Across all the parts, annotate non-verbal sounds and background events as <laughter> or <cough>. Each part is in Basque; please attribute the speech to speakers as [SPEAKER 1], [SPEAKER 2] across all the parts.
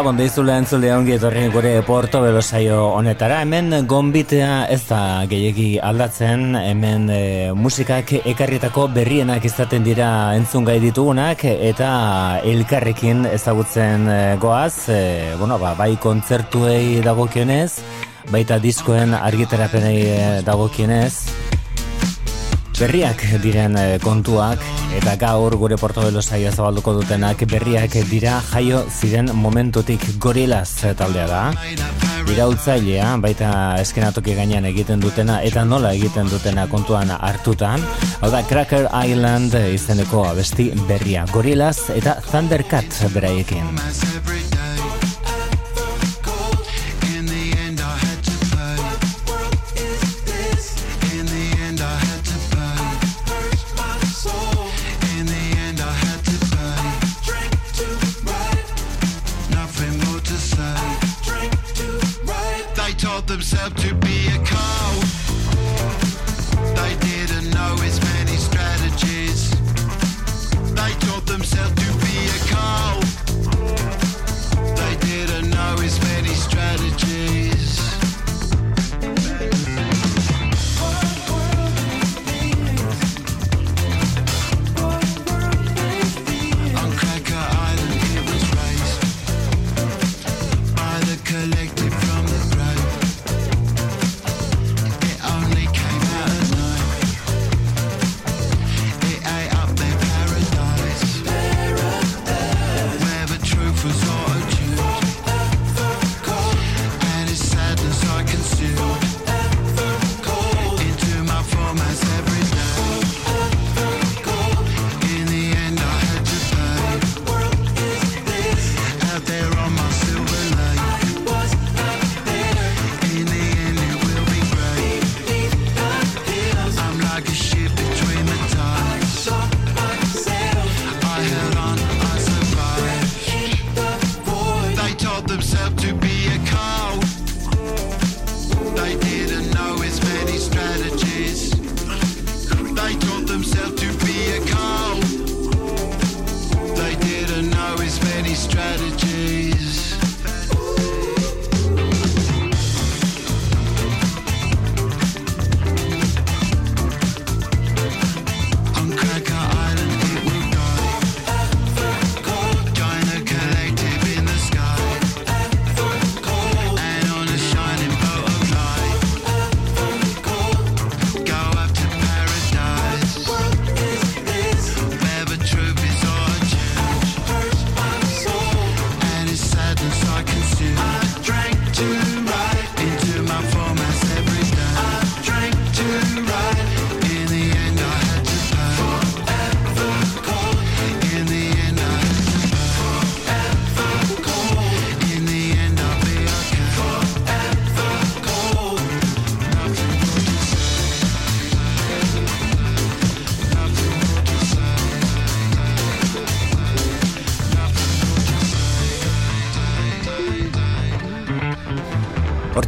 [SPEAKER 1] Gabon deizule entzule ongi etorri gure Porto Belosaio honetara. Hemen gombitea ez da gehiegi aldatzen, hemen e, musikak ekarrietako berrienak izaten dira entzun gai ditugunak eta elkarrekin ezagutzen e, goaz, e, bueno, ba, bai kontzertuei dagokionez, baita diskoen argiterapenei dagokionez, berriak diren kontuak Eta gaur gure Porto de los Saia zabalduko dutenak berriak dira jaio ziren momentutik gorilaz taldea da. Irautzailea, baita eskenatoki gainean egiten dutena eta nola egiten dutena kontuan hartutan. Hau da, Cracker Island izeneko abesti berria gorilaz eta Thundercat beraiekin.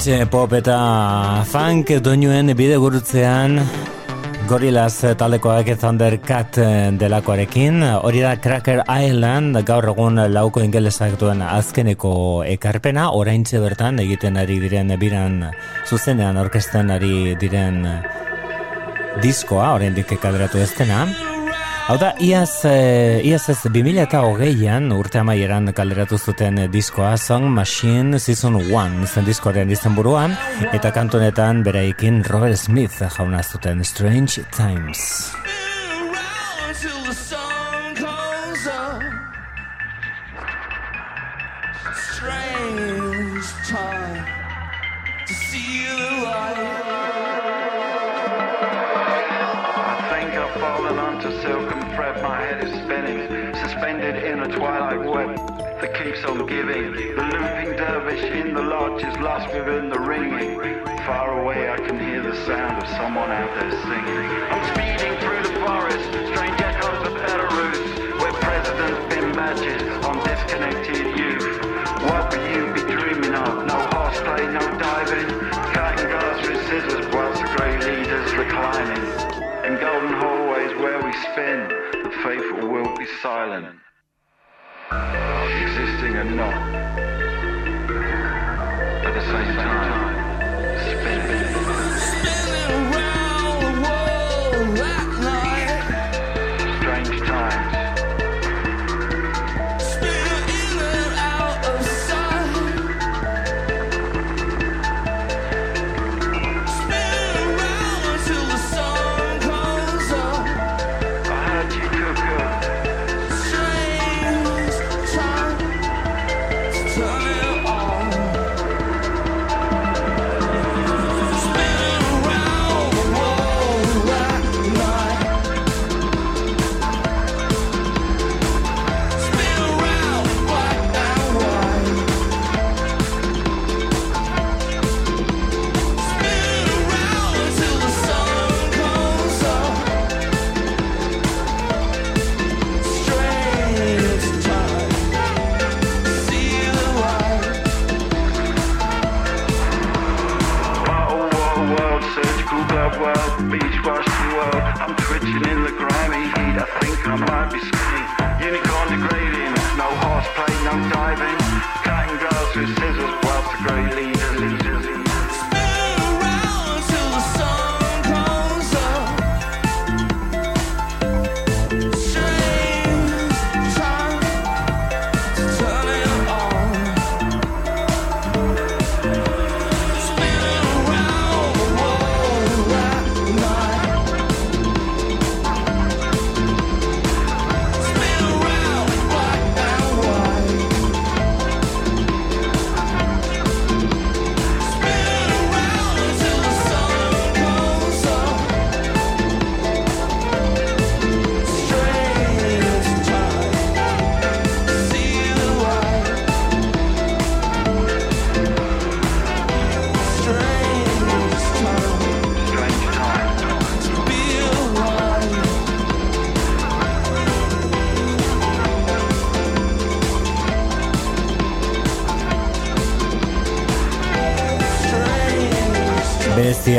[SPEAKER 1] Hortxe pop eta funk doinuen bide gurutzean Gorillaz talekoak Thundercat delakoarekin Hori da Cracker Island gaur egun lauko ingelesak duen azkeneko ekarpena oraintxe bertan egiten ari diren biran zuzenean orkesten ari diren
[SPEAKER 2] diskoa, oraindik kaleratu ez dena. Hau da, iaz, e, iaz ez 2000 eta hogeian urte amaieran kaleratu zuten diskoa Song Machine Season 1 zen diskoaren izan buruan eta kantonetan beraikin Robert Smith jauna zuten Strange Times.
[SPEAKER 3] Keeps on giving. The looping dervish in the lodge is lost within the ringing. Far away I can hear the sound of someone out there singing. I'm speeding through the forest, strange echoes of Belarus, where presidents pin badges on disconnected youth. What would you be dreaming of? No horseplay, no diving, cutting grass with scissors whilst the great leaders reclining. In golden hallways where we spin, the faithful will be silent existing and not at the same time.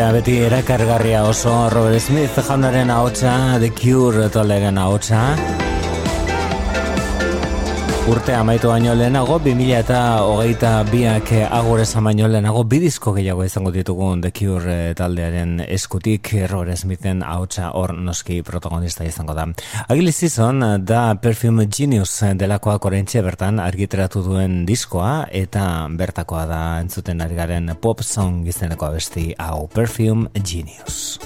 [SPEAKER 2] Berezia beti erakargarria oso Robert Smith jaunaren ahotsa The Cure talderen ahotsa Urte amaitu baino lehenago, 2000 eta hogeita biak agore baino lehenago, bidizko gehiago izango ditugun The Cure eh, taldearen eskutik Robert Smithen hautsa hor noski protagonista izango da. Agili Season da Perfume Genius delakoak orentxe bertan argiteratu duen diskoa eta bertakoa da entzuten ari garen pop song izeneko abesti hau Perfume Genius.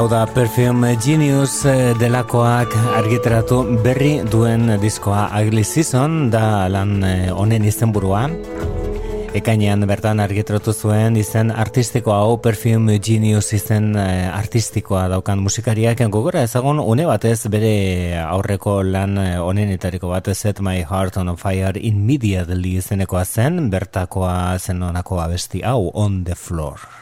[SPEAKER 4] Hau da Perfume Genius eh, delakoak argiteratu berri duen diskoa Ugly Season da lan eh, honen izenburua. Ekainean bertan argitratu zuen izen artistiko hau Perfume Genius izen eh, artistikoa daukan musikariak gogora ezagun une batez bere aurreko lan honenetariko bat Set My Heart on Fire Immediately izenekoa zen bertakoa zen onako abesti hau On The Floor.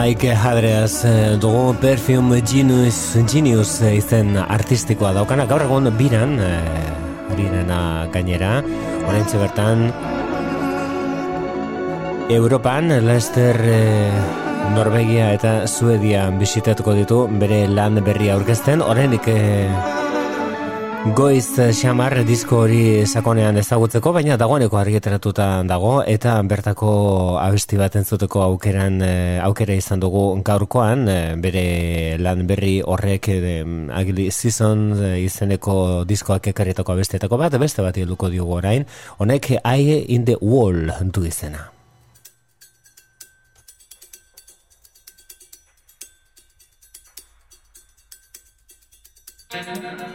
[SPEAKER 2] Mike Hadreaz eh, dugu Perfume Genius, Genius eh, izen artistikoa daukana. Gaur egon biran harinena eh, gainera orentxe bertan Europan Leicester Norvegia eta Suedia bisitatuko ditu bere lan berria aurkezten. Oraindik Goiz eh, xamar disko hori sakonean ezagutzeko, baina dagoeneko argiteratuta dago, eta bertako abesti bat entzuteko aukeran, eh, aukera izan dugu gaurkoan, eh, bere lan berri horrek mm, Agili Season izeneko diskoak ekarretako abestietako bat, beste bat helduko diogu orain, honek Aie in the Wall du izena. <laughs>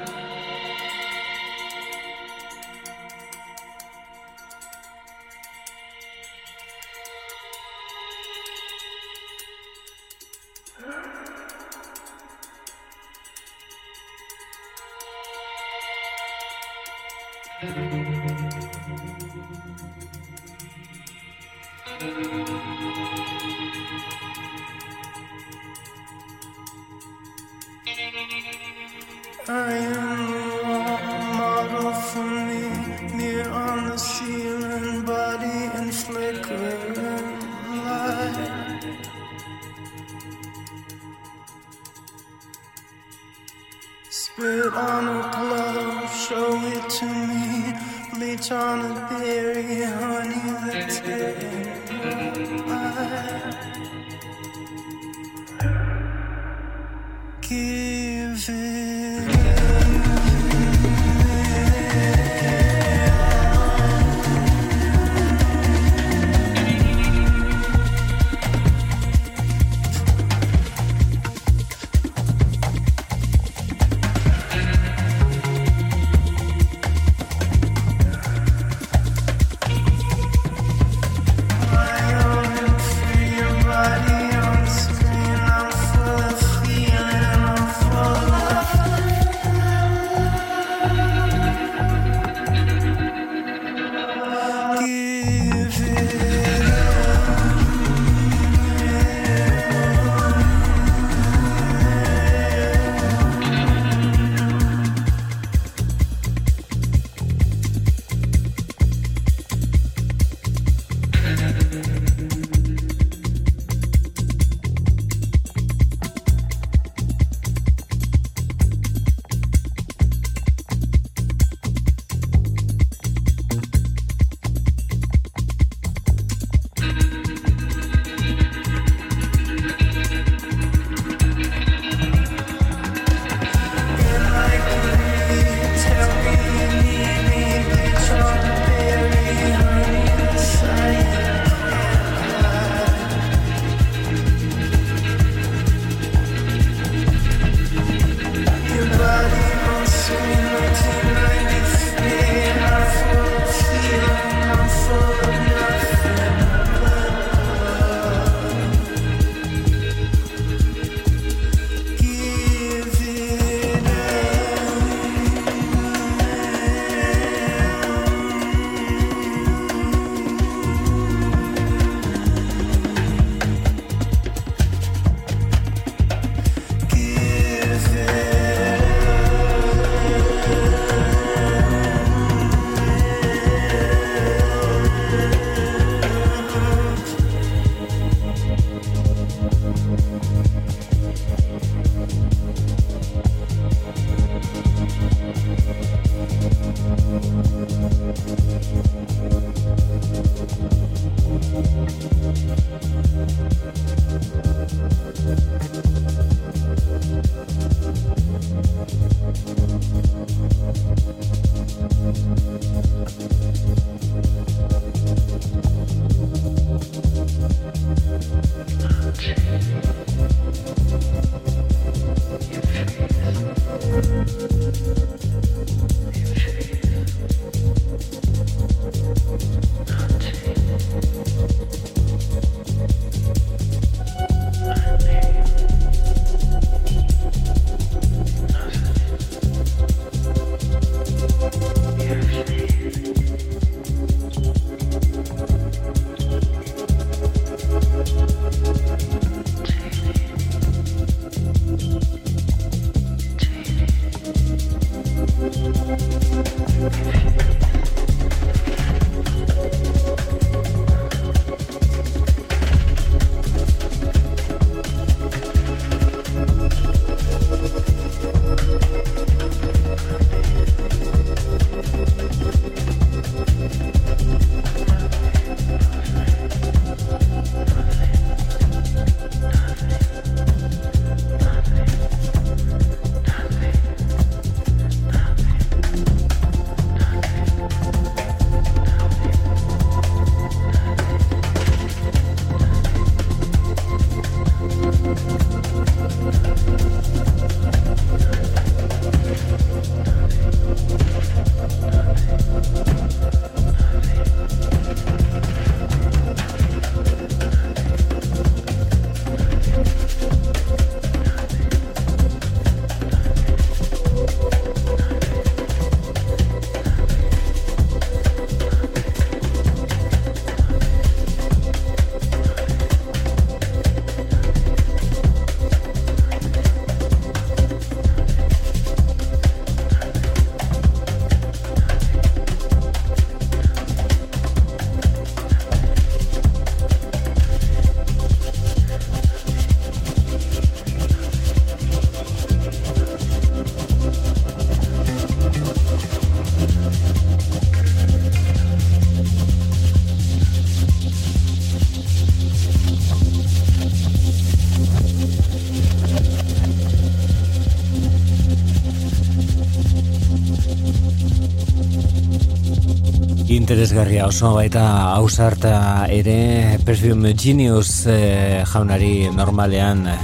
[SPEAKER 5] interesgarria oso baita hausarta ere Perfume Genius eh, jaunari normalean eh,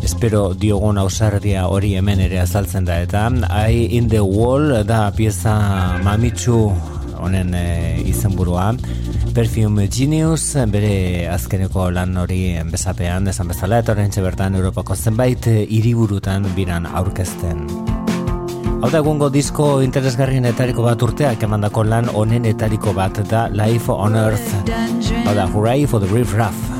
[SPEAKER 5] espero diogun hausardia hori hemen ere azaltzen da eta I in the wall da pieza mamitsu honen eh, izenburua Perfume Genius bere azkeneko lan hori bezapean esan bezala eta bertan Europako zenbait hiriburutan biran aurkezten. Hau da egungo disko interesgarrien etariko bat urteak emandako lan onen etariko bat da Life on Earth. Hau da, hooray for the riff raff.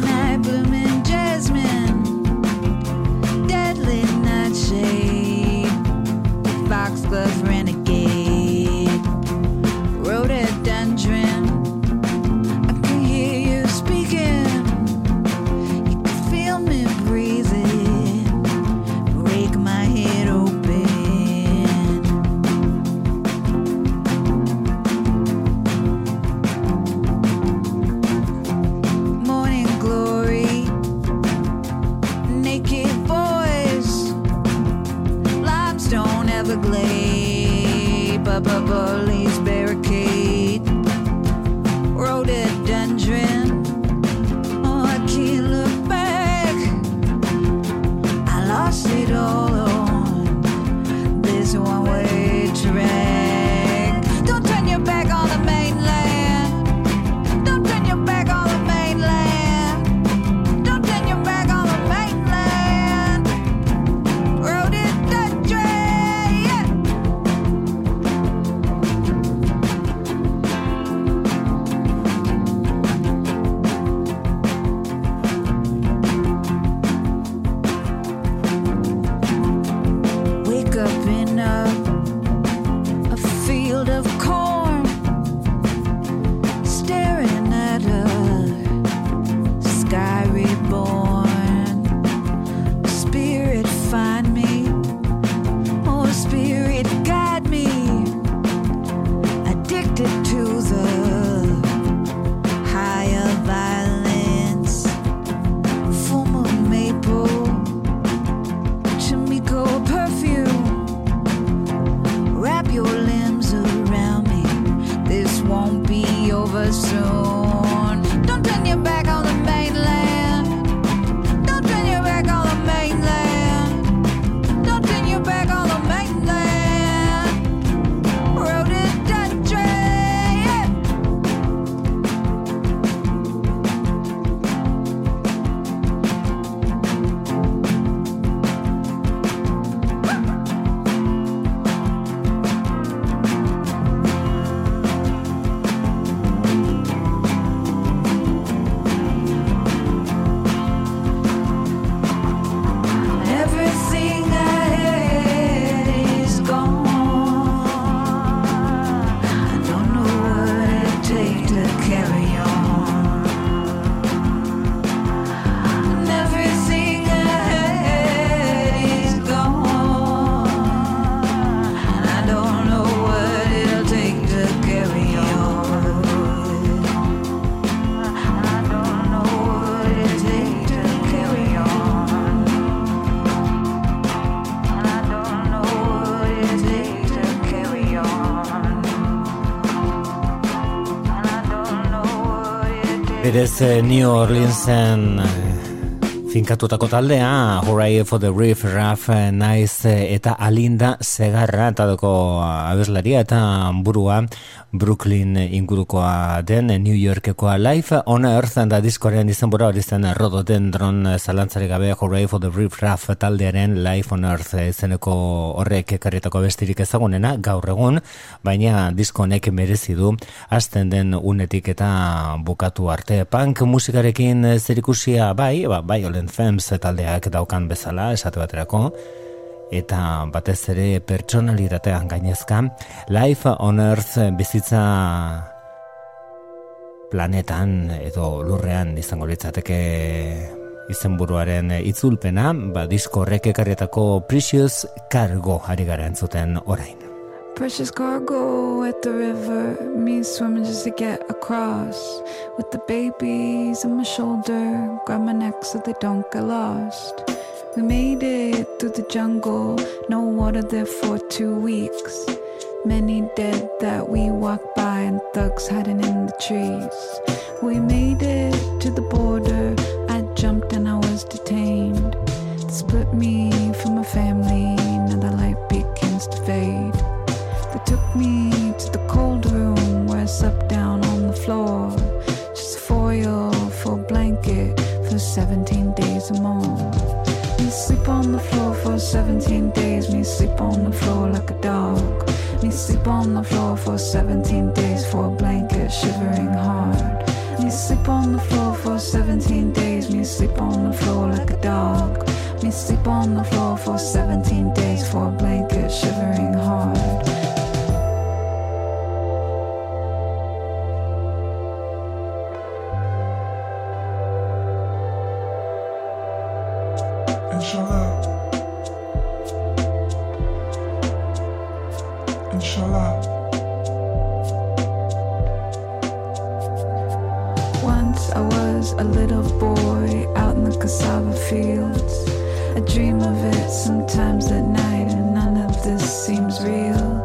[SPEAKER 5] Berez eh, New Orleansen eh, finkatutako taldea, Hooray for the Reef, Raf, eh, Naiz eta Alinda Segarra, eta doko abeslaria eta burua Brooklyn ingurukoa den New Yorkekoa Life on Earth da diskorean izan bora hori zen Rododendron zalantzari gabe Hooray for the Riff Raff taldearen Life on Earth izeneko horrek ekarritako bestirik ezagunena gaur egun, baina disko honek merezi du hasten den unetik eta bukatu arte. Punk musikarekin zerikusia bai, ba, Olen Femmes taldeak daukan bezala esate baterako eta batez ere pertsonalitatean gainezka Life on Earth bizitza planetan edo lurrean izango litzateke izenburuaren itzulpena, ba disko horrek ekarrietako Precious Cargo ari gara entzuten orain.
[SPEAKER 6] Precious cargo at the river, me swimming just to get across. With the babies on my shoulder, grab my neck so they don't get lost. We made it through the jungle, no water there for two weeks.
[SPEAKER 5] Many dead that we walked by and thugs hiding in the trees. We made it to the border. 17 days. Me sleep on the floor like a dog. Me sleep on the floor for 17 days for a blanket shivering hard. Me sleep on the floor for 17 days. Me sleep on the floor like a dog. Me sleep on the floor for 17 days Once I was a little boy out in the cassava fields. I dream of it sometimes at night, and none of this seems real.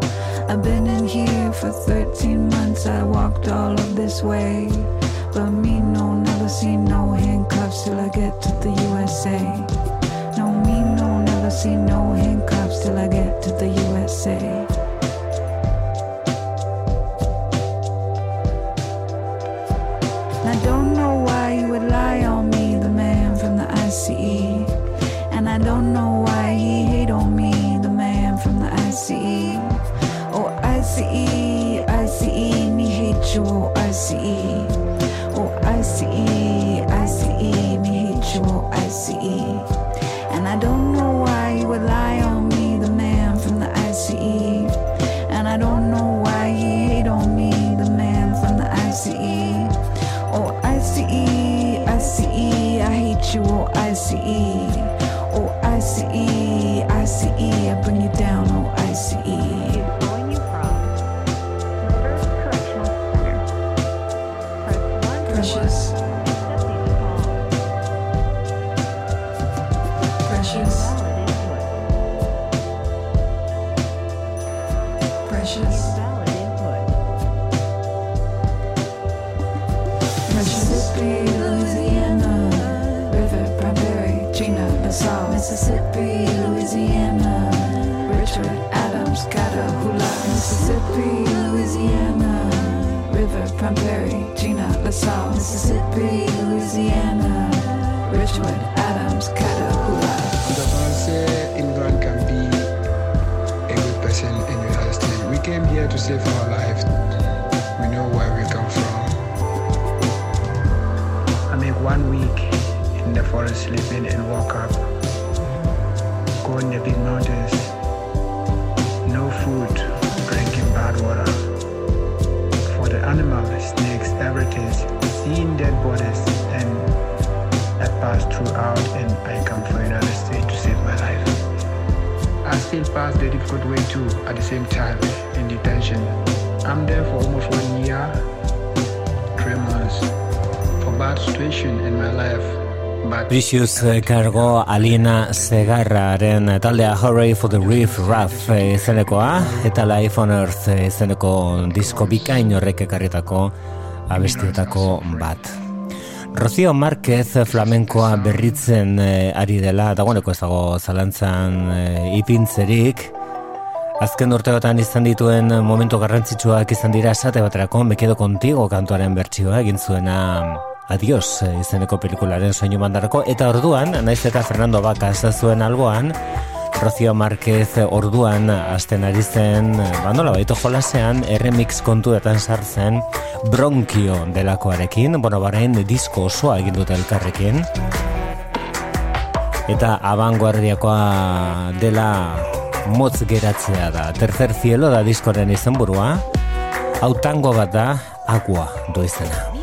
[SPEAKER 5] I've been in here for 13 months, I walked all of this way. But me, no, never see no handcuffs till I get to the USA. No, me, no, never see no handcuffs till I get to the USA. Precious
[SPEAKER 2] Cargo Alina Segarraren taldea Hurray for the Reef Raff izenekoa eta Life on Earth izeneko disko bikain horrek ekarritako abestietako bat. Rocío Márquez flamenkoa berritzen eh, ari dela, dagoeneko ez dago zalantzan eh, ipintzerik, Azken urteotan izan dituen momentu garrantzitsuak izan dira esate baterako Mekedo Contigo kantuaren bertsioa egin zuena Adios eh, izeneko pelikularen soinu mandarako eta orduan, naiz eta Fernando Bacas zuen alboan Rocío Márquez orduan hasten ari zen, eh, ba nola baito jolasean, remix kontuetan sartzen Bronkio delakoarekin, bueno, barain disko osoa egin dute elkarrekin eta abanguardiakoa dela motz geratzea da. Tercer cielo da diskoren izenburua, hau tango bat da, agua du izena.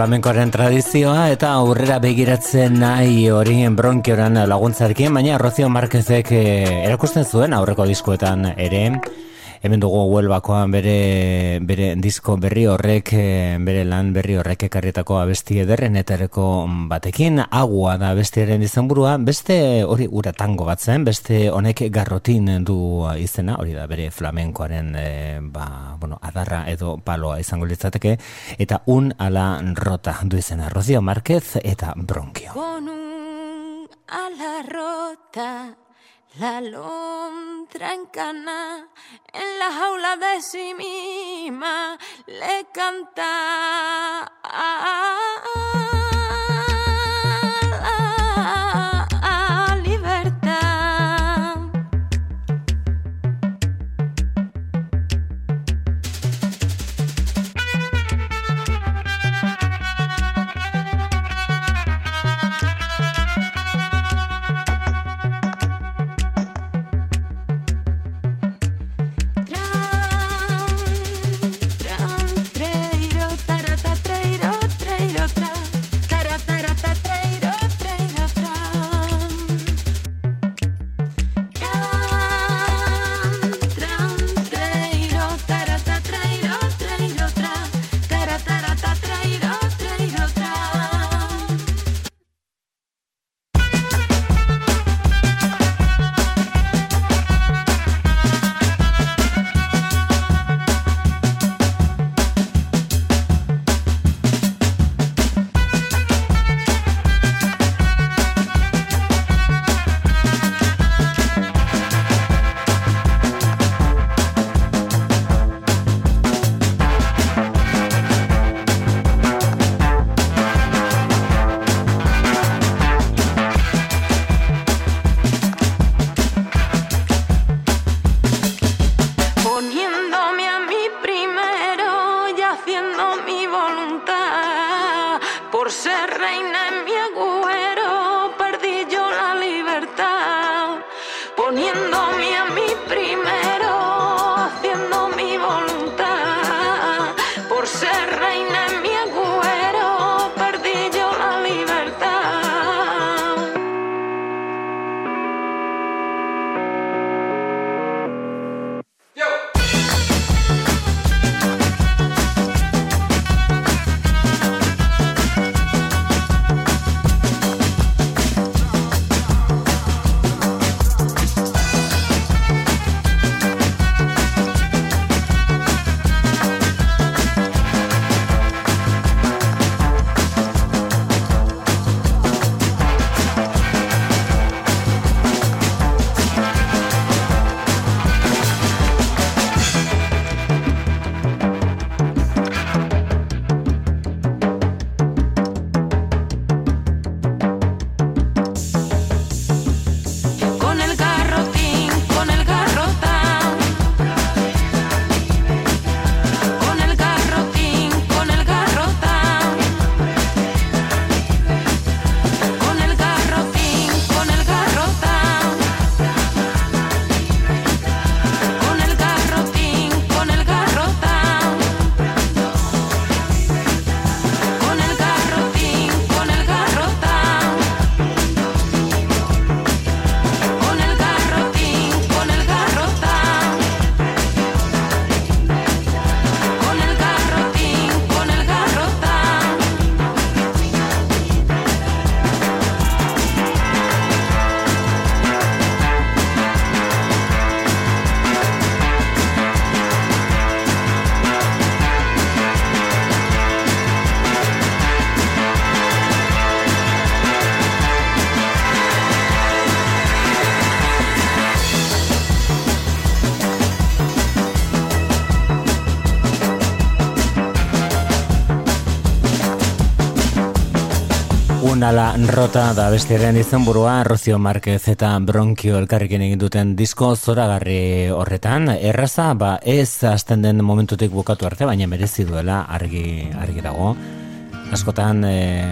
[SPEAKER 2] Flamenkoaren tradizioa eta aurrera begiratzen nahi hori bronkioran laguntzarekin, baina Rocio Marquezek eh, erakusten zuen aurreko diskoetan ere, hemen dugu huelbakoan bere, bere disko berri horrek, eh, bere lan berri horrek ekarrietako abesti ederren etereko batekin, agua da bestiaren izenburua, beste hori ura tango bat zen, beste honek garrotin du izena, hori da bere flamenkoaren eh, ba, bueno, adarra edo paloa izango litzateke, eta un ala rota du izena, Rocio Márquez eta Bronkio.
[SPEAKER 7] con un ala rota, la lontra en cana, en la jaula de sí misma le canta
[SPEAKER 2] Unala rota da bestiaren izenburua Rocio Marquez eta Bronkio elkarrekin egin duten disko zoragarri horretan. Erraza, ba, ez hasten den momentutik bukatu arte, baina merezi duela argi, argi dago. Askotan, e,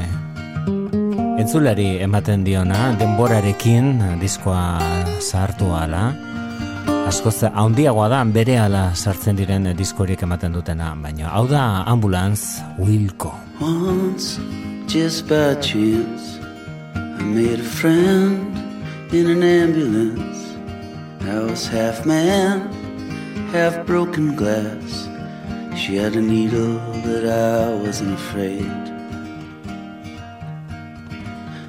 [SPEAKER 2] entzulari ematen diona, denborarekin diskoa zahartu ala. askoz handiagoa da berehala sartzen diren diskorik ematen dutena, baina hau da ambulance Wilco.
[SPEAKER 8] Once, just by chance, I made a friend in an ambulance. I was half man, half broken glass. She had a needle, but I wasn't afraid.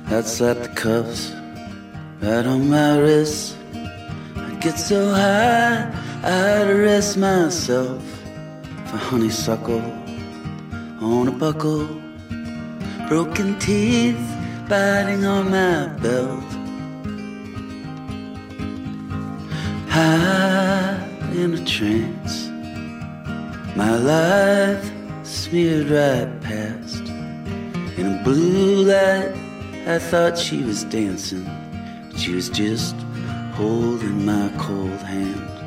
[SPEAKER 8] I'd slap the cuffs right on my wrist. I'd get so high, I'd arrest myself for honeysuckle on a buckle, broken teeth biting on my belt. High in a trance, my life smeared right past. In a blue light, I thought she was dancing, but she was just holding my cold hand.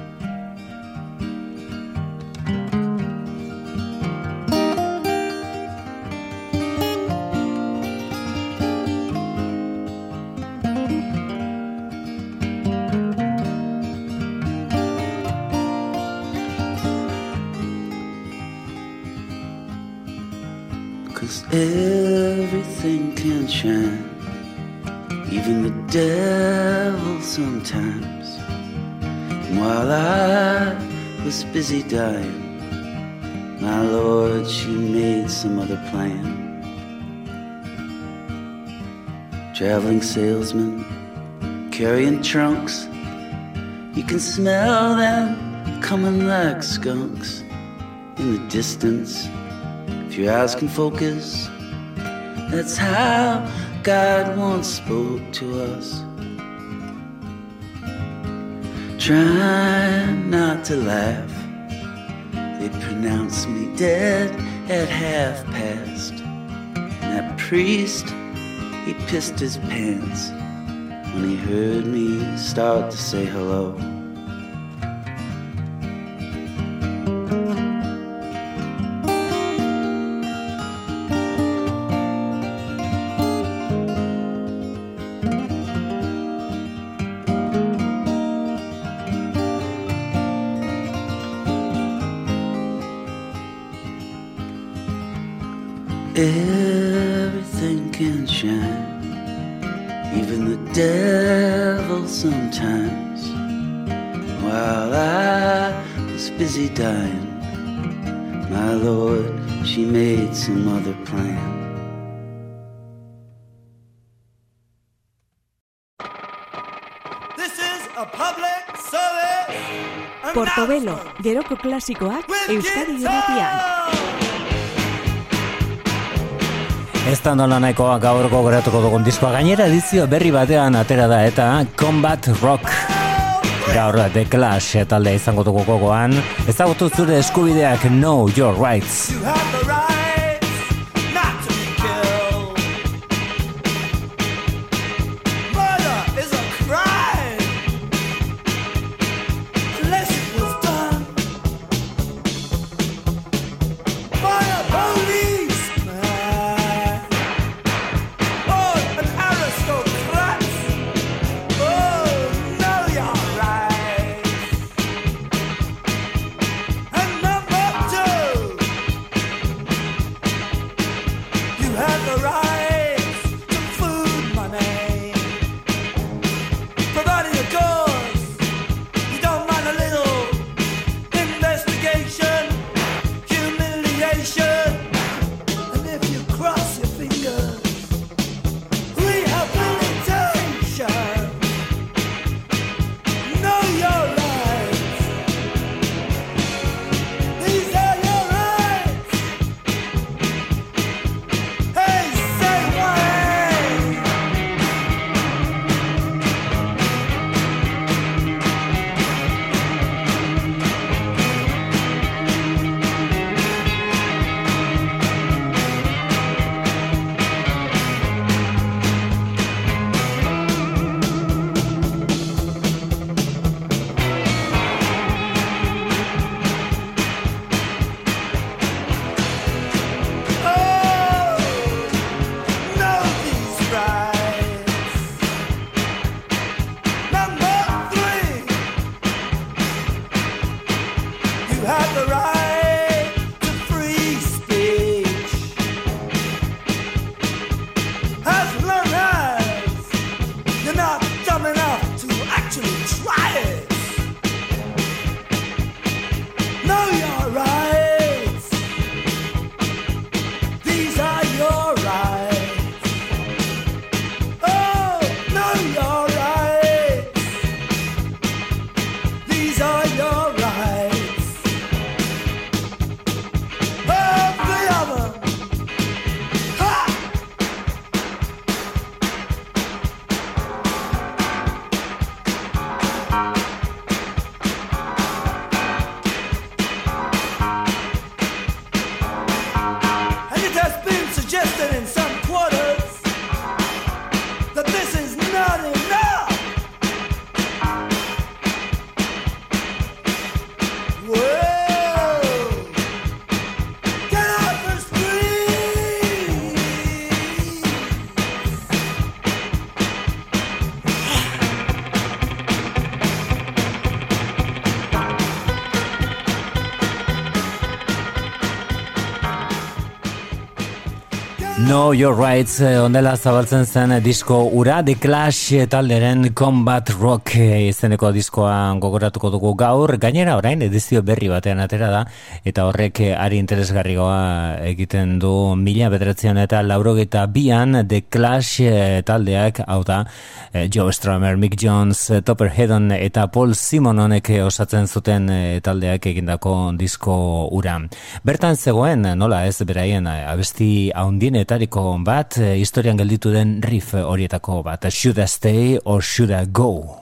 [SPEAKER 8] While I was busy dying, my Lord, she made some other plan. Traveling salesman, carrying trunks, you can smell them coming like skunks in the distance. If your eyes can focus, that's how God once spoke to us. Try not to laugh. They pronounced me dead at half past. And that priest, he pissed his pants when he heard me start to say hello.
[SPEAKER 9] Portobelo, geroko klasikoak Euskadi irratian.
[SPEAKER 2] Ez da nola nahikoa gaur gogoratuko dugun diskoa. Gainera edizio berri batean atera da eta Combat Rock. Gaur The Clash taldea izango dugu gogoan. Ezagutu zure eskubideak Know Your Rights
[SPEAKER 10] Know Your Rights
[SPEAKER 2] eh, ondela zabaltzen zen disko ura. The Clash talderen Combat Rock eh, izeneko diskoa gogoratuko dugu gaur. Gainera orain edizio berri batean atera da eta horrek eh, ari interesgarrigoa egiten du mila bederatzen eta laurogeita bian The Clash eh, taldeak hau da eh, Joe Strummer, Mick Jones, eh, Topper Hedon eta Paul Simononek osatzen zuten eh, taldeak egindako disko ura. Bertan zegoen, nola ez beraien abesti haundienetariko bat, historian gelditu den riff horietako bat. Should I stay or should I go?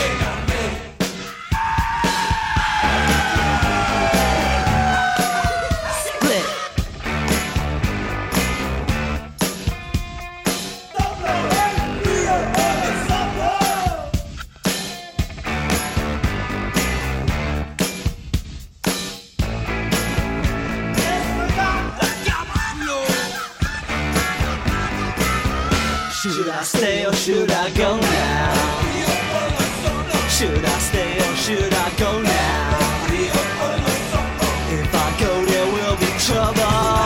[SPEAKER 11] I stay or should I go now? Should I stay or should I go now? If I go, there will be trouble.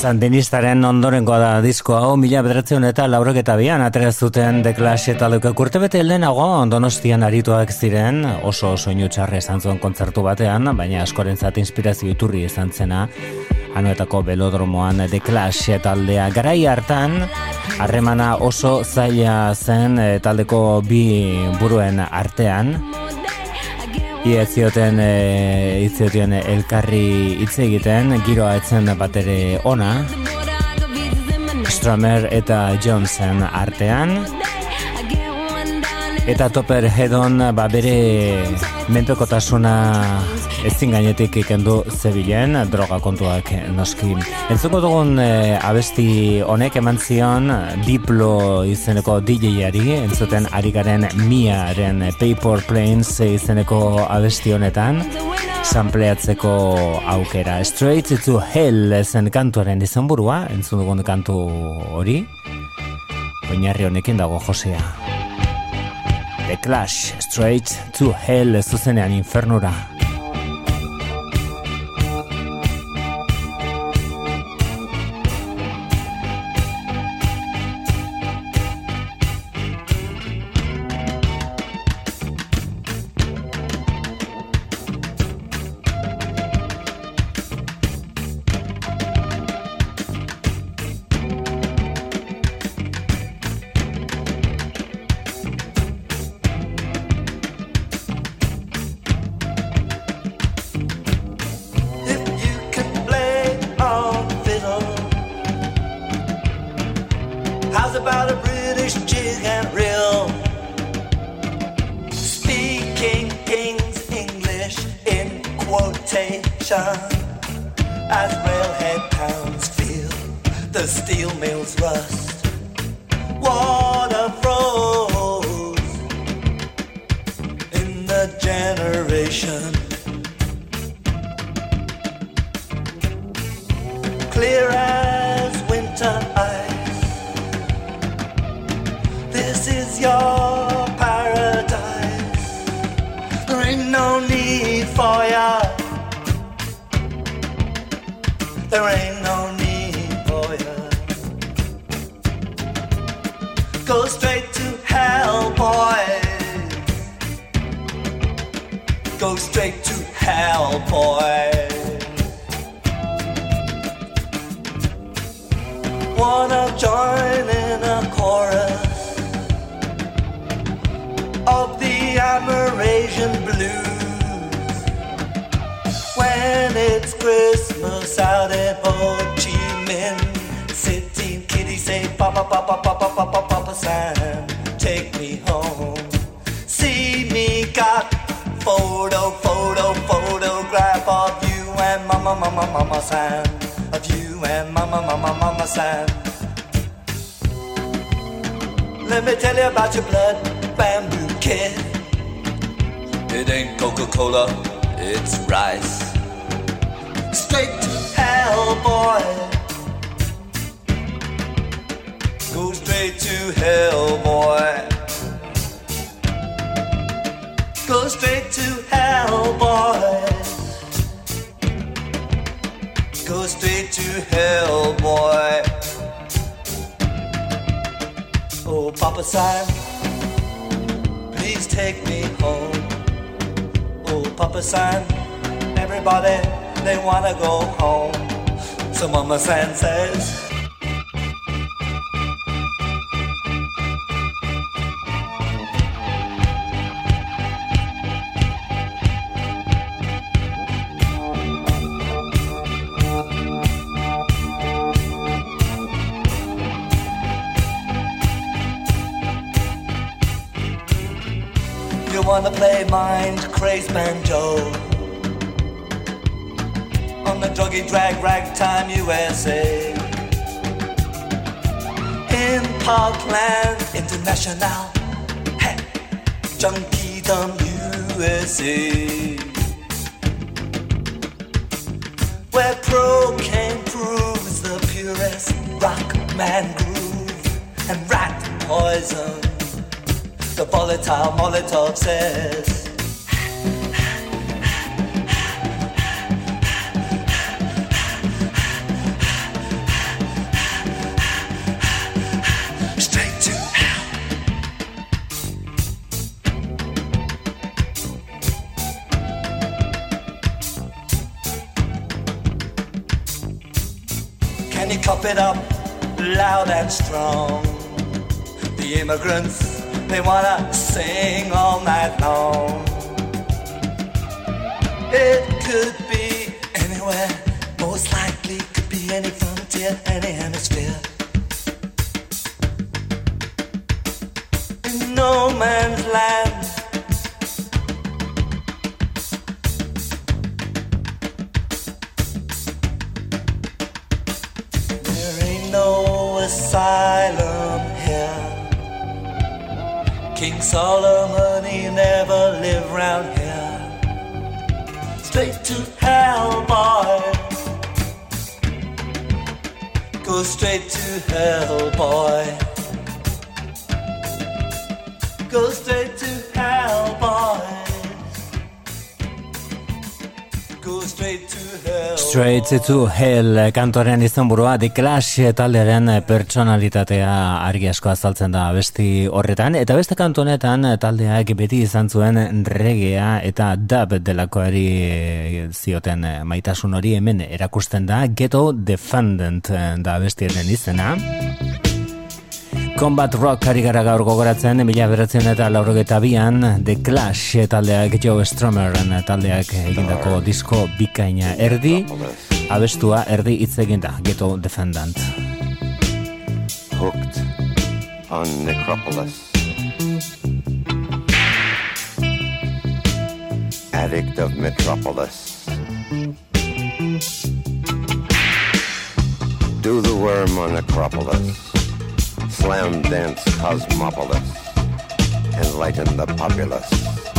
[SPEAKER 2] Sandinistaren ondorengoa da disko hau, mila bederatzen eta laurok eta bian atera zuten The Clash eta lukak urte bete lehenago donostian arituak ziren oso soinu txarre izan zuen kontzertu batean, baina askorentzat inspirazio iturri izan zena anuetako belodromoan The Clash taldea. Garai hartan harremana oso zaila zen eh, taldeko bi buruen artean Ia zioten, e, ez zioten elkarri hitz egiten, giroa etzen bat ere ona, Stromer eta Johnson artean, eta Topper Hedon ba bere menpekotasuna ezin gainetik ikendu zebilen droga kontuak noski. Entzuko dugun eh, abesti honek eman zion Diplo izeneko DJ-ari, entzuten ari garen Miaren Paper Planes izeneko abesti honetan, sampleatzeko aukera. Straight to Hell zen kantuaren izenburua, entzun dugun kantu hori, oinarri honekin dago Josea. The Clash, Straight to Hell zuzenean infernura.
[SPEAKER 12] Mind crazed banjo. On the druggy drag ragtime USA in Parkland International, hey, Junkie Dumb USA, where cocaine proves the purest rock man groove and rat poison. The volatile Molotov says. Strong? The immigrants they wanna sing all night long. It could To Hell
[SPEAKER 2] kantorean izenburua The Clash taldearen pertsonalitatea argi asko azaltzen da besti horretan. Eta beste kantu honetan taldeak beti izan zuen regea eta dub delakoari zioten maitasun hori hemen erakusten da. Ghetto Defendant da bestiaren izena Combat Rock ari gara gaur gogoratzen, emila beratzen eta laurok eta bian, The Clash taldeak, Joe Stromer taldeak egindako disko bikaina. Erdi, abestua erdi hitz eginda, Ghetto Defendant.
[SPEAKER 13] Hooked on Necropolis. Addict of Metropolis.
[SPEAKER 12] Do the worm on Acropolis slam dance cosmopolis, enlighten the populace.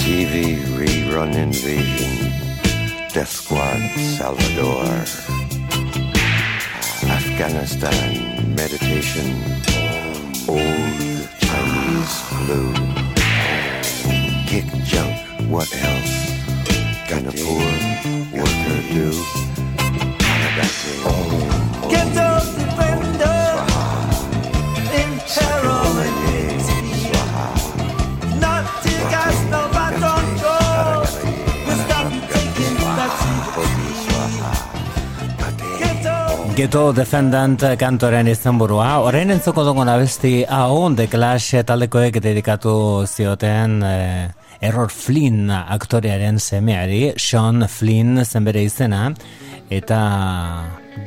[SPEAKER 12] TV rerun invasion, Death Squad Salvador, Afghanistan meditation, old Chinese flu, kick junk, what else? Can a poor worker do?
[SPEAKER 13] All
[SPEAKER 2] Geto Defendant kantoren izenburua, orain entzuko dugu nabesti hau The Clash taldekoek dedikatu zioten eh, Error Flynn aktorearen semeari, Sean Flynn zenbere izena, eta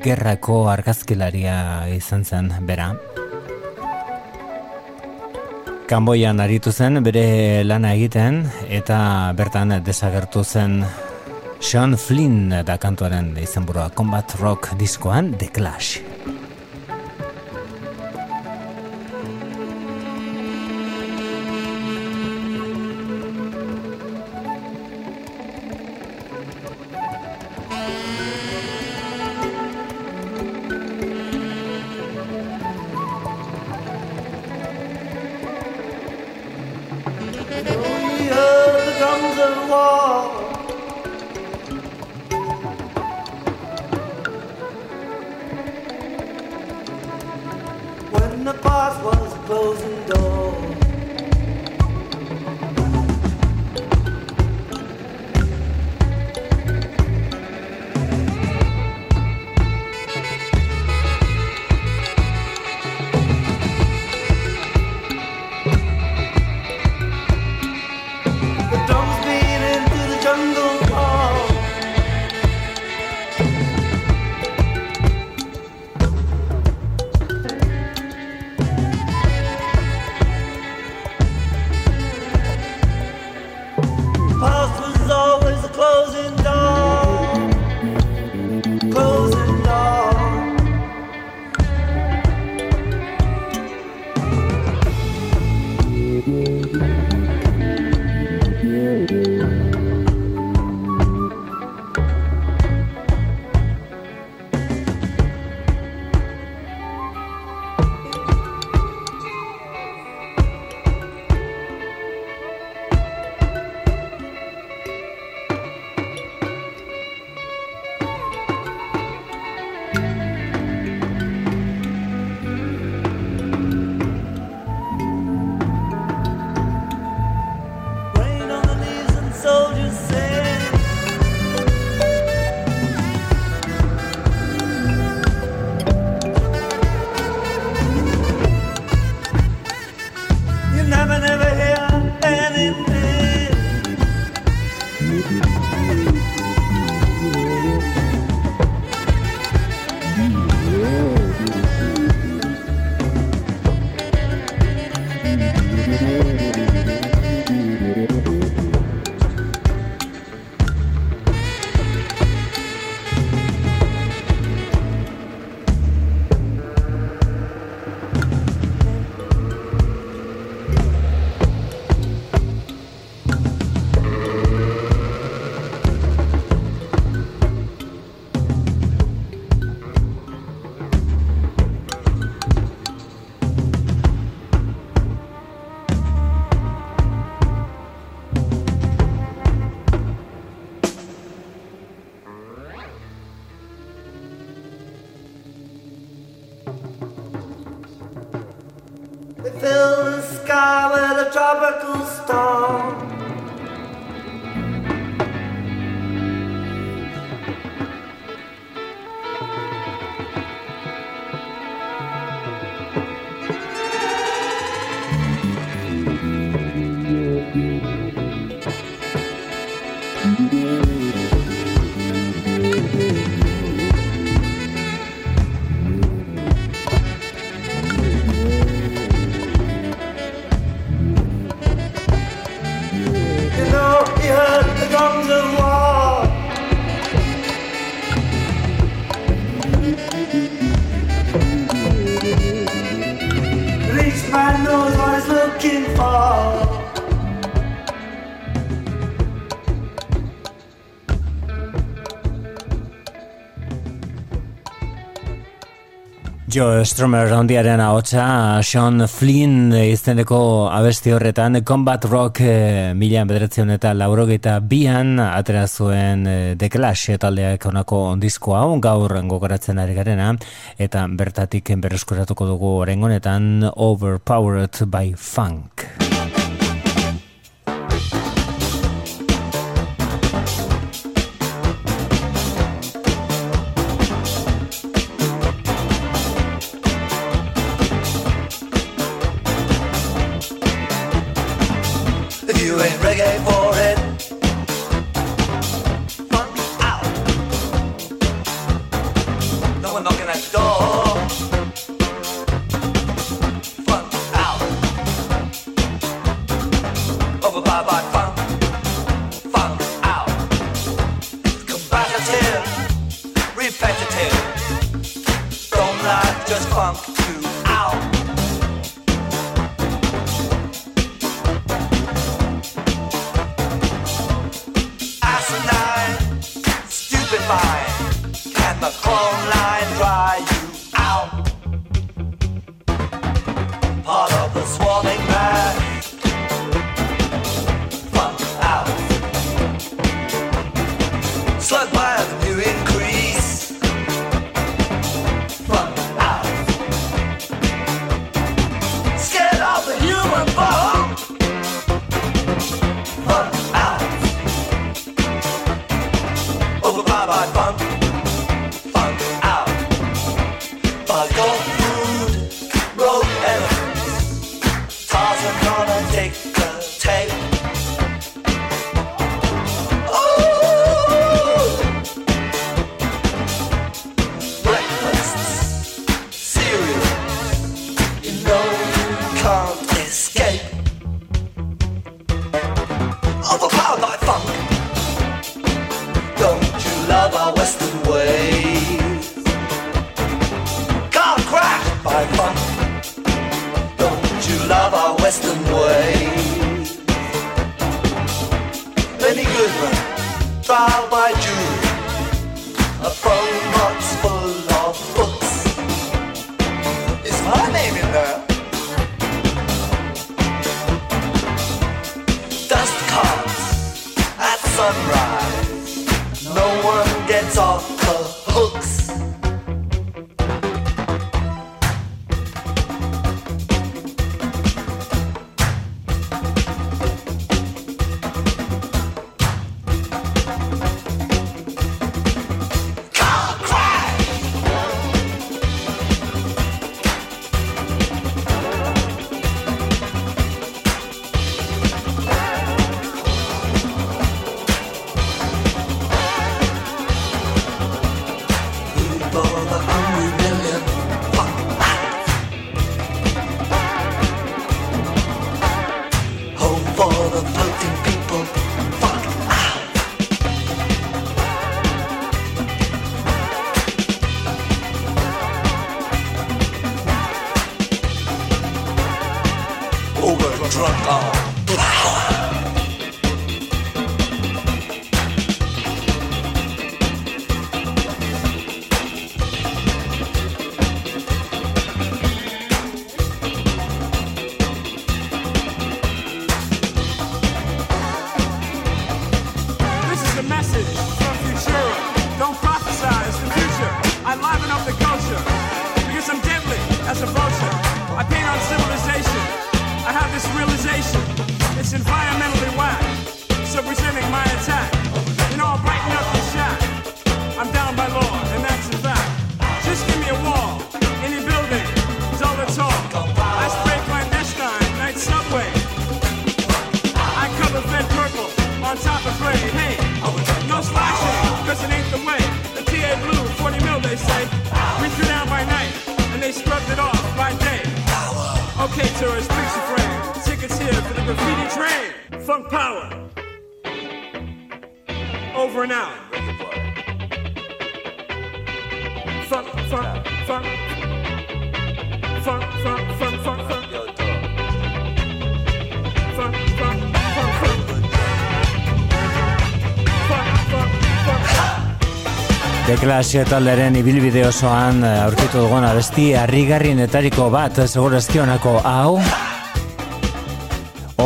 [SPEAKER 2] gerrako argazkilaria izan zen bera. Kamboian aritu zen bere lana egiten eta bertan desagertu zen Sean Flynn da kantuaren izenburua Combat Rock diskoan The Clash. Joe Stromer handiaren ahotsa Sean Flynn izeneko abesti horretan Combat Rock eh, e, milan bederatzen eta laurogeita bian atera zuen e, The Clash taldeak onako ondizko hau gaur gogoratzen ari garena. Eta bertatik berreskuratuko dugu horrengonetan Overpowered by Funk. Klasio talderen ibilbide osoan eh, aurkitu dugun abesti harrigarrienetariko bat segurazki honako hau.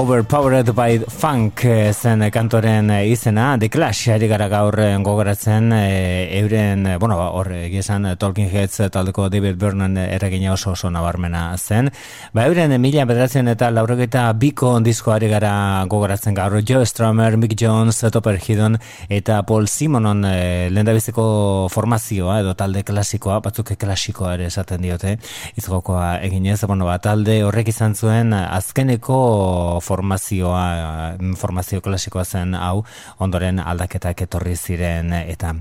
[SPEAKER 2] Overpowered by Funk eh, zen eh, kantoren eh, izena. The Clash ari gara gaur gogoratzen euren, bueno, ba, hor egizan Talking Heads taldeko David Byrne eragina oso oso nabarmena zen. Ba euren mila bedratzen eta laurogeta biko disko ari gara gogoratzen gaur. Joe Strummer, Mick Jones Topper Hidon eta Paul Simonon e, lendabiziko formazioa edo talde klasikoa, batzuk klasikoa ere esaten diote, izgokoa eginez, bueno, ba, talde horrek izan zuen azkeneko formazioa, formazio klasikoa zen hau, ondoren aldaketak etorri ziren eta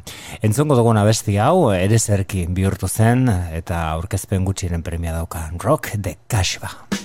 [SPEAKER 2] entzongo duguna besti hau, ere zerki bihurtu zen eta aurkezpen gutxiren premia dauka. Rock de
[SPEAKER 12] Cashba.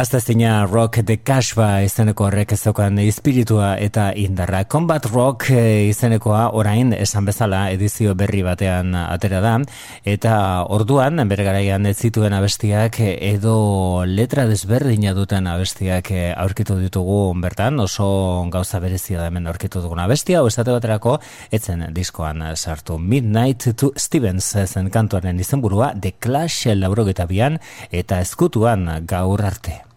[SPEAKER 2] Ahaztazina rock de kasba izeneko horrek ezaukan espiritua eta indarra. Combat rock eh, izenekoa orain esan bezala edizio berri batean atera da. Eta orduan, bere garaian ez zituen abestiak edo letra desberdina duten abestiak eh, aurkitu ditugu bertan. Oso gauza berezia da hemen aurkitu duguna. Bestia, esate baterako, etzen diskoan sartu. Midnight to Stevens zen kantuaren izenburua The Clash laurogeta bian eta ezkutuan gaur arte.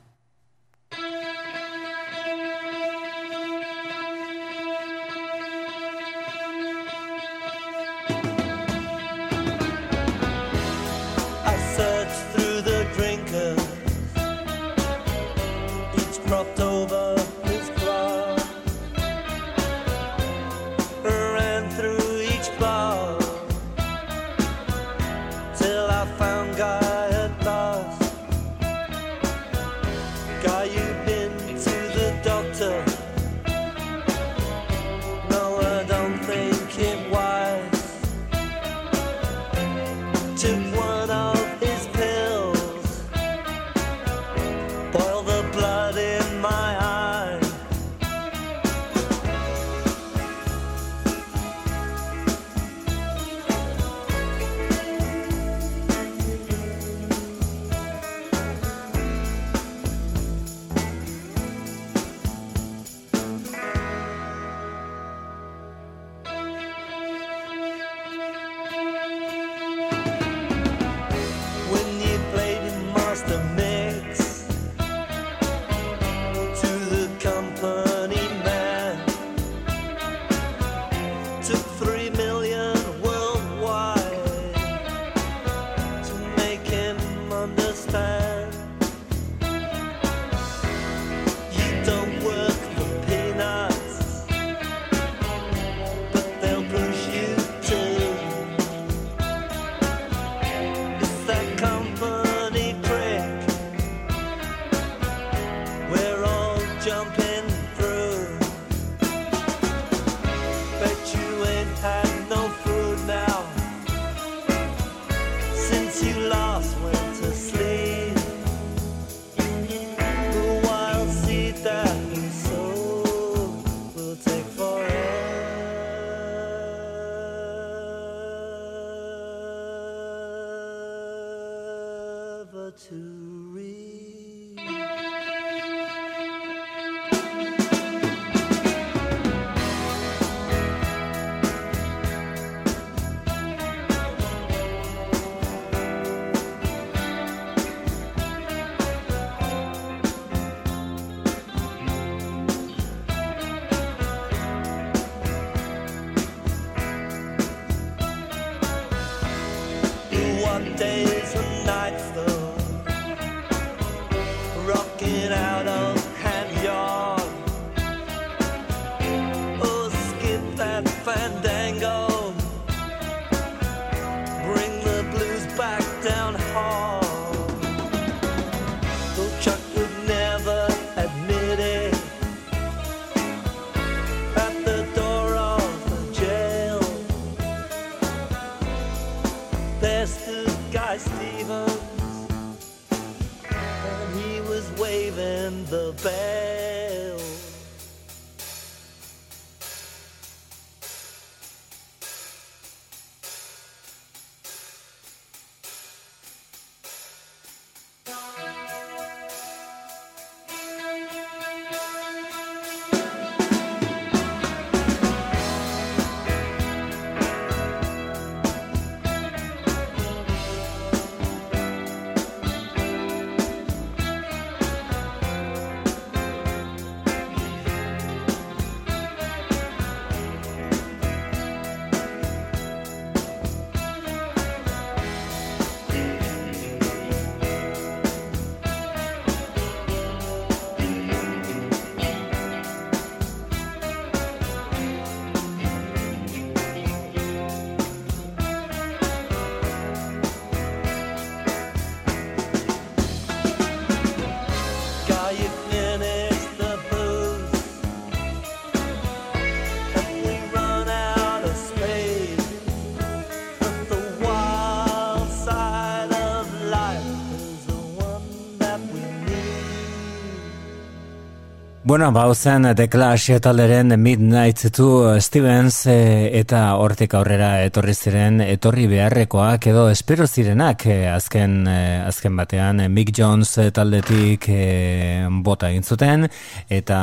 [SPEAKER 2] Bueno, bauzen The Clash talderen Midnight to Stevens eh, eta hortik aurrera etorri ziren etorri beharrekoak edo espero zirenak eh, azken eh, azken batean eh, Mick Jones taldetik eh, bota egin zuten eta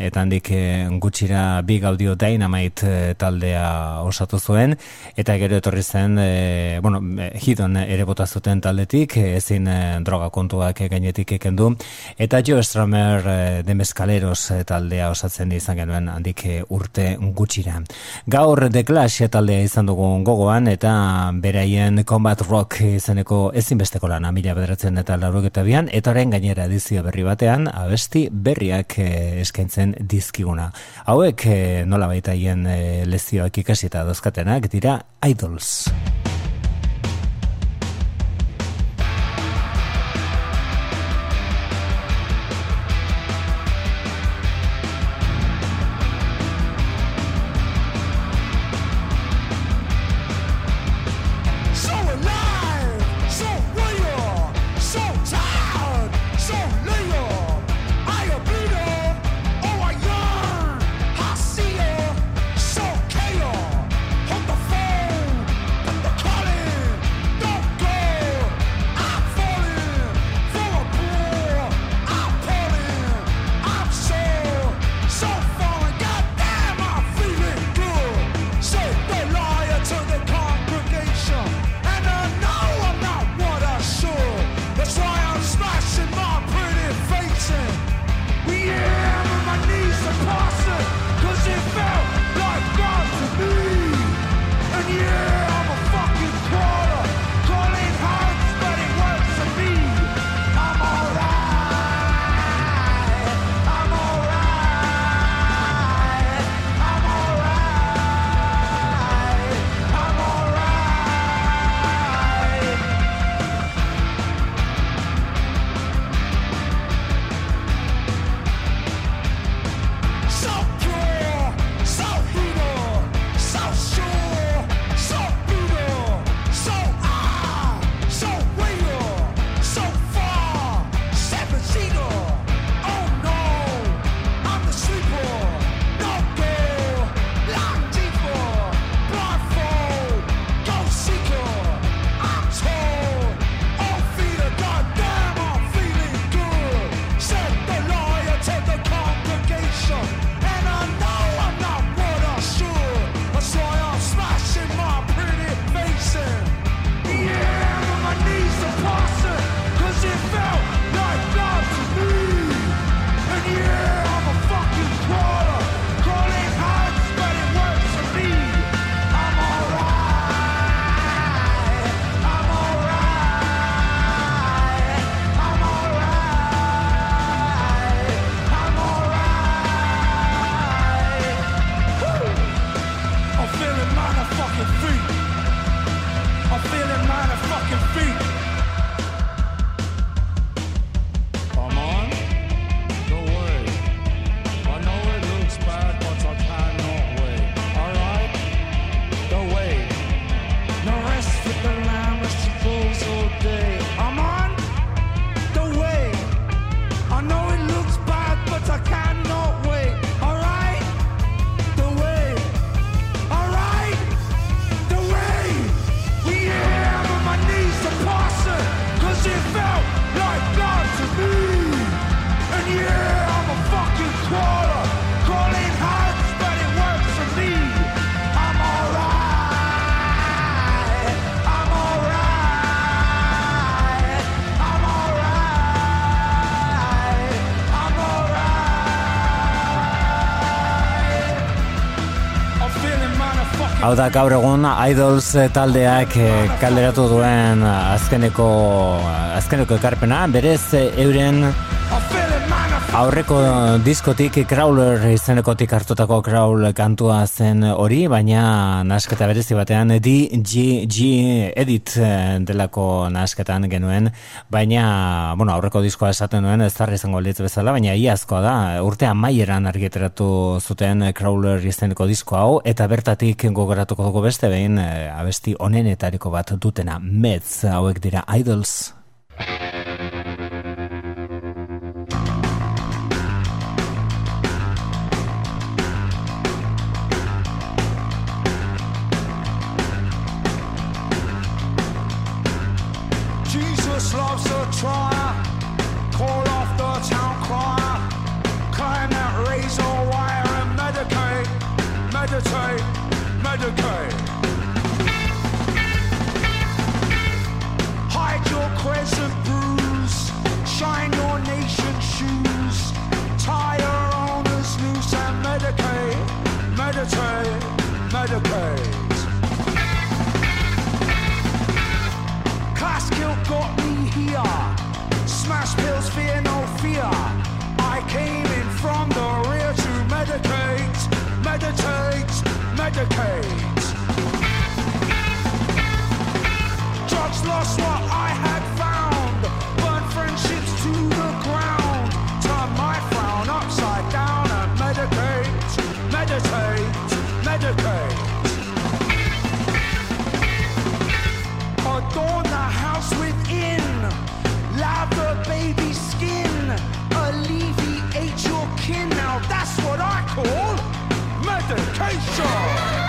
[SPEAKER 2] eta handik eh, gutxira Big Audio Dynamite taldea osatu zuen eta gero etorri zen bueno, Hidon ere bota zuten taldetik ezin droga kontuak gainetik ekendu eta Joe Strummer eh, Mescaleros eh, taldea osatzen izan genuen handik eh, urte gutxira. Gaur The Clash taldea izan dugu gogoan eta beraien Combat Rock izeneko ezinbesteko lana mila bederatzen eta laurogeta bian eta orain gainera edizio berri batean abesti berriak eh, eskaintzen dizkiguna. Hauek eh, nola baita hien eh, lezioak ikasi eta dozkatenak dira Idols. Hau da gaur egun Idols eh, taldeak eh, kalderatu duen azkeneko azkeneko ekarpena, berez eh, euren aurreko diskotik Crawler izenekotik hartutako Crawl kantua zen hori, baina nasketa berezi batean DGG edit eh, delako nasketan genuen, baina bueno, aurreko diskoa esaten duen ez zarra izango litz bezala, baina iazkoa da, urtean maieran argiteratu zuten Crawler izeneko disko hau, eta bertatik gogoratuko dugu beste behin eh, abesti onenetariko bat dutena Mets hauek dira Idols.
[SPEAKER 10] Here. Smash pills, fear no fear. I came in from the rear to medicate, meditate, medicate. Drugs lost what I had found. Burn friendships to the ground. Turn my frown upside down and medicate, meditate, medicate. Now that's what I call medication.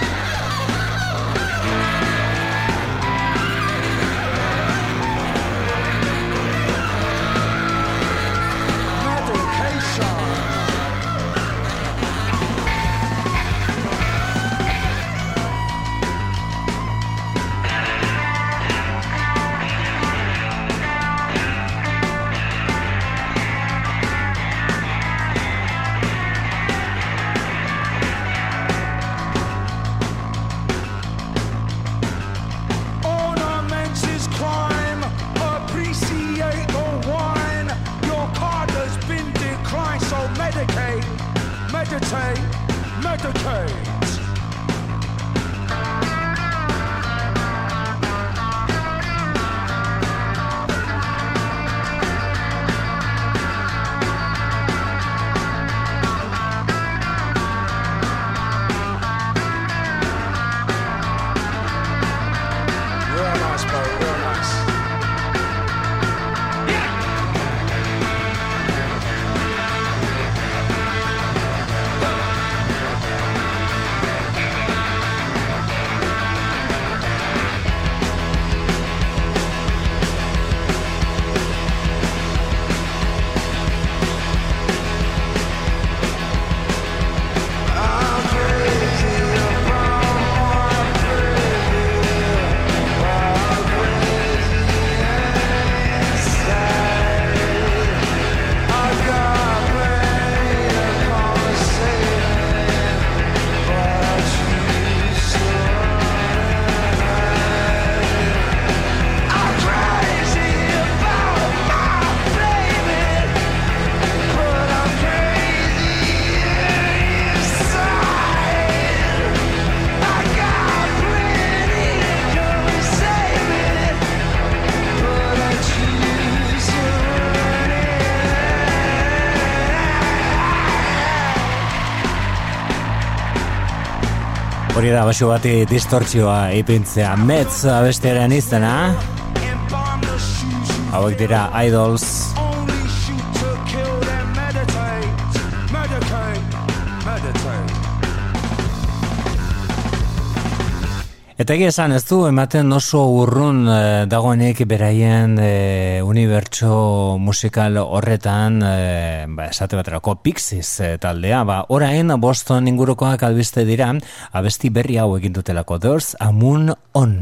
[SPEAKER 2] Da, basu bati distortzioa ipintzea. Metz abestearen izena. Hauek dira Idols Eta egia esan ez du ematen oso urrun eh, dagoenik beraien eh, unibertso musikal horretan eh, ba, esate baterako Pixies eh, taldea, ba, orain Boston ingurukoak albiste dira abesti berri hau egin dutelako There's a Moon On.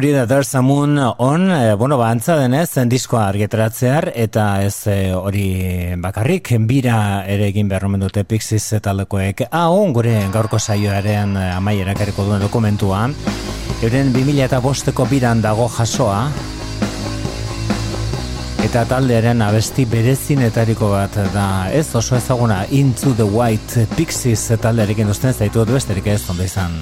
[SPEAKER 5] Hori da, a Moon on, e, bueno, ba, antza denez, diskoa argitaratzear, eta ez e, hori bakarrik, bira ere egin behar omen dute Pixies taldekoek. Hau, gure gaurko saioaren e, amaiera kariko duen dokumentua. Euren 2000 eta bosteko biran dago jasoa, Eta taldearen abesti berezinetariko bat da ez oso ezaguna Into the White Pixies taldearekin usten zaitu besterik ez ondo izan.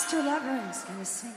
[SPEAKER 5] Mr. Lover is going to sing